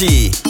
Party.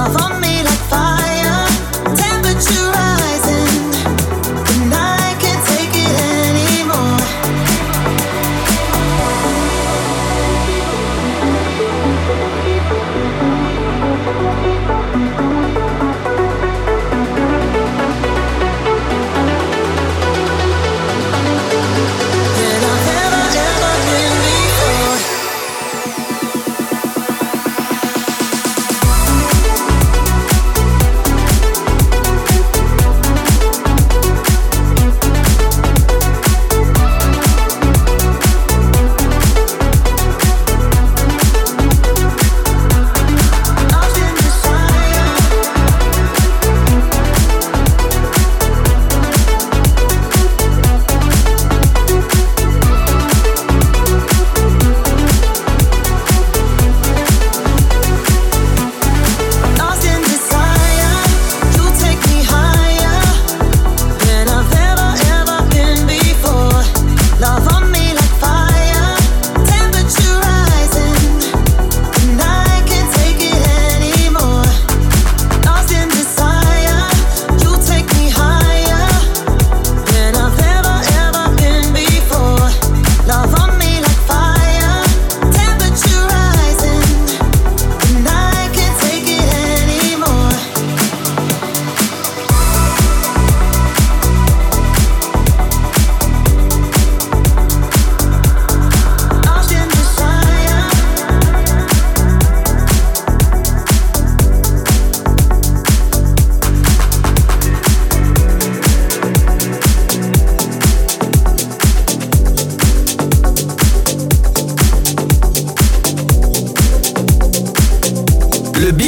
遊ん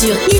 Sur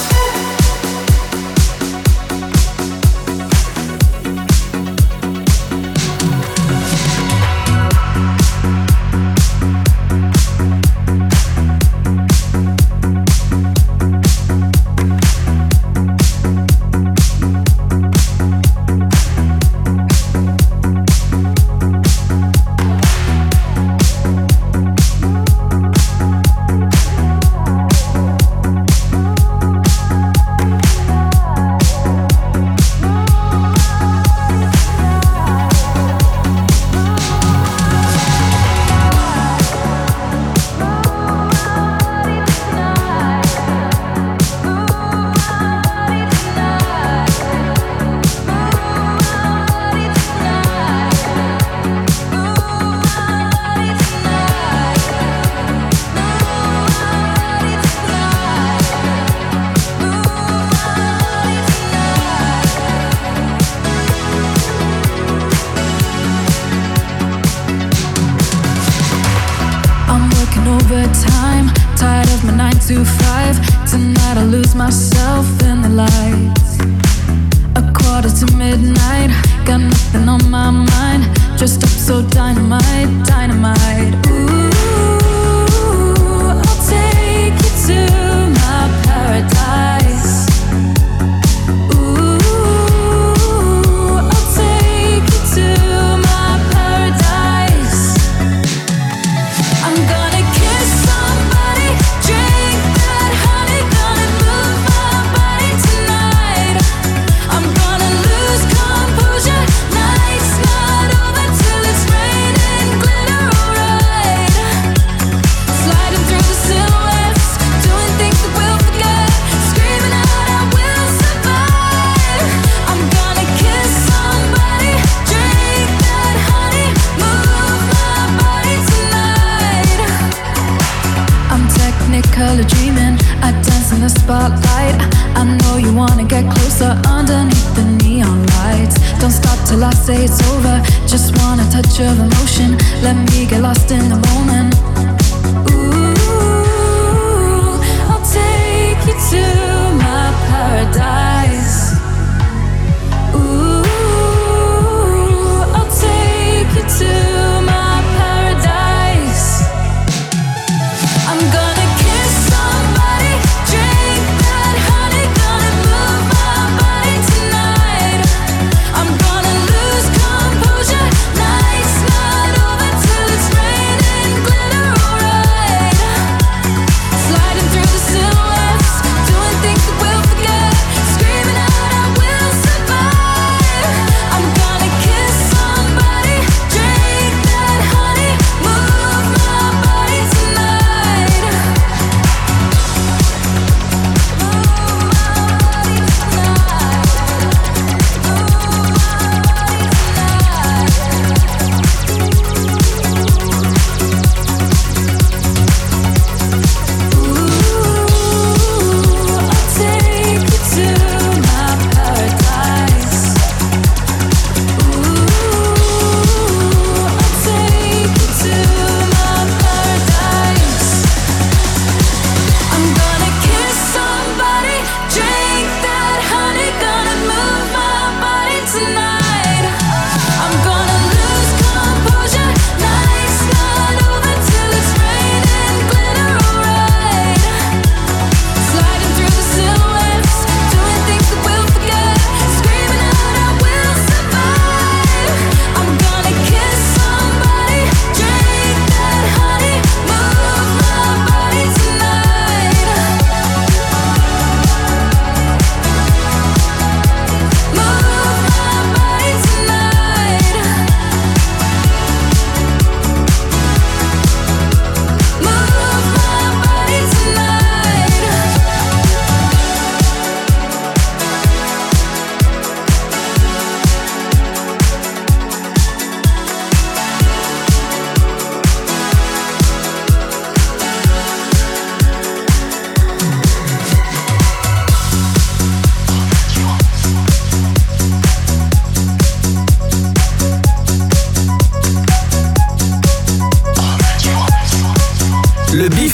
Glitter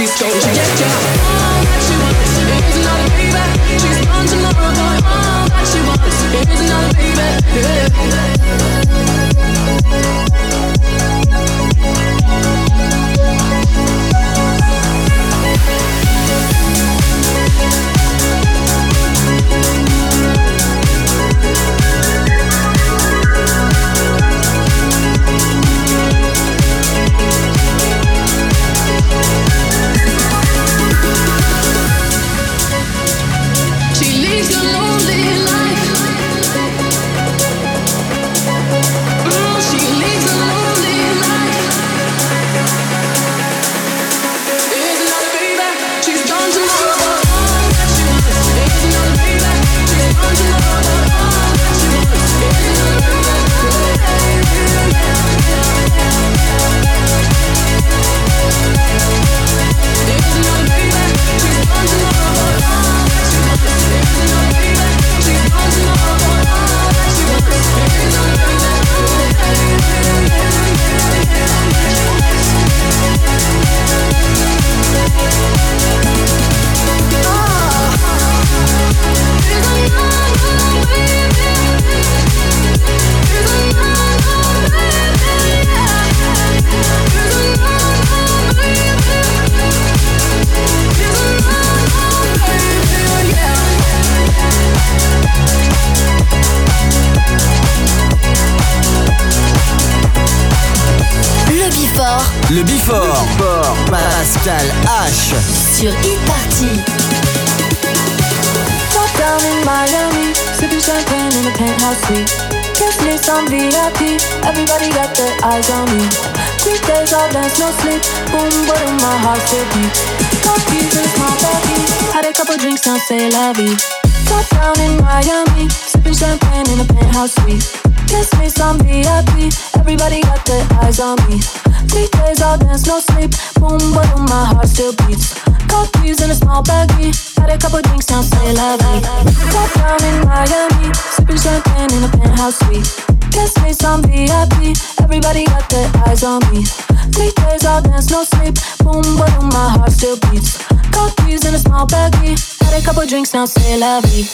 she's told you yes, yeah. All that she wants is another baby. She's gone tomorrow, boy. All that she wants is another baby. Yeah. Sur Hit Party. Top down in Miami, sipping champagne in a penthouse suite. Kiss me some VIP, everybody got their eyes on me. Three days all dance, no sleep. Boom, boom, my heart. Got keys in a small baggie, had a couple drinks, now say la vie. Top down in Miami, sipping champagne in a penthouse suite. Kiss me some VIP, everybody got their eyes on me. Three days all dance, no sleep. Boom, boom, my heart still beats. Car keys in a small baggie. Had a couple drinks, now say la vie. Top down in Miami, sipping champagne in a penthouse suite. Kiss me some VIP, everybody got their eyes on me. Three days all dance, no sleep. Boom, boom, my heart still beats. Car keys in a small baggie. Had a couple drinks, now say la vie.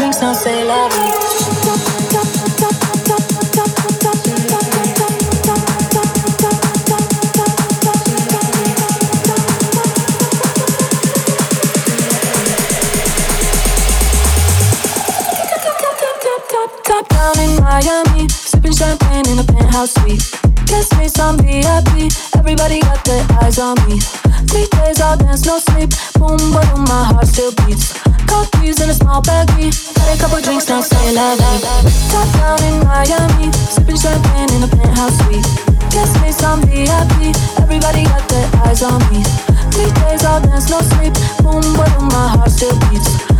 Drinks, now say la vie. Champagne in a penthouse suite. Kiss me some VIP. Everybody got their eyes on me. Three days I'll dance, no sleep. Boom, boom, my heart still beats. Car in a small baggie. Had a couple drinks, now say la. Top down in Miami, sipping champagne in a penthouse suite. Kiss me some VIP. Everybody got their eyes on me. Three days I'll dance, no sleep. Boom, boom, my heart still beats.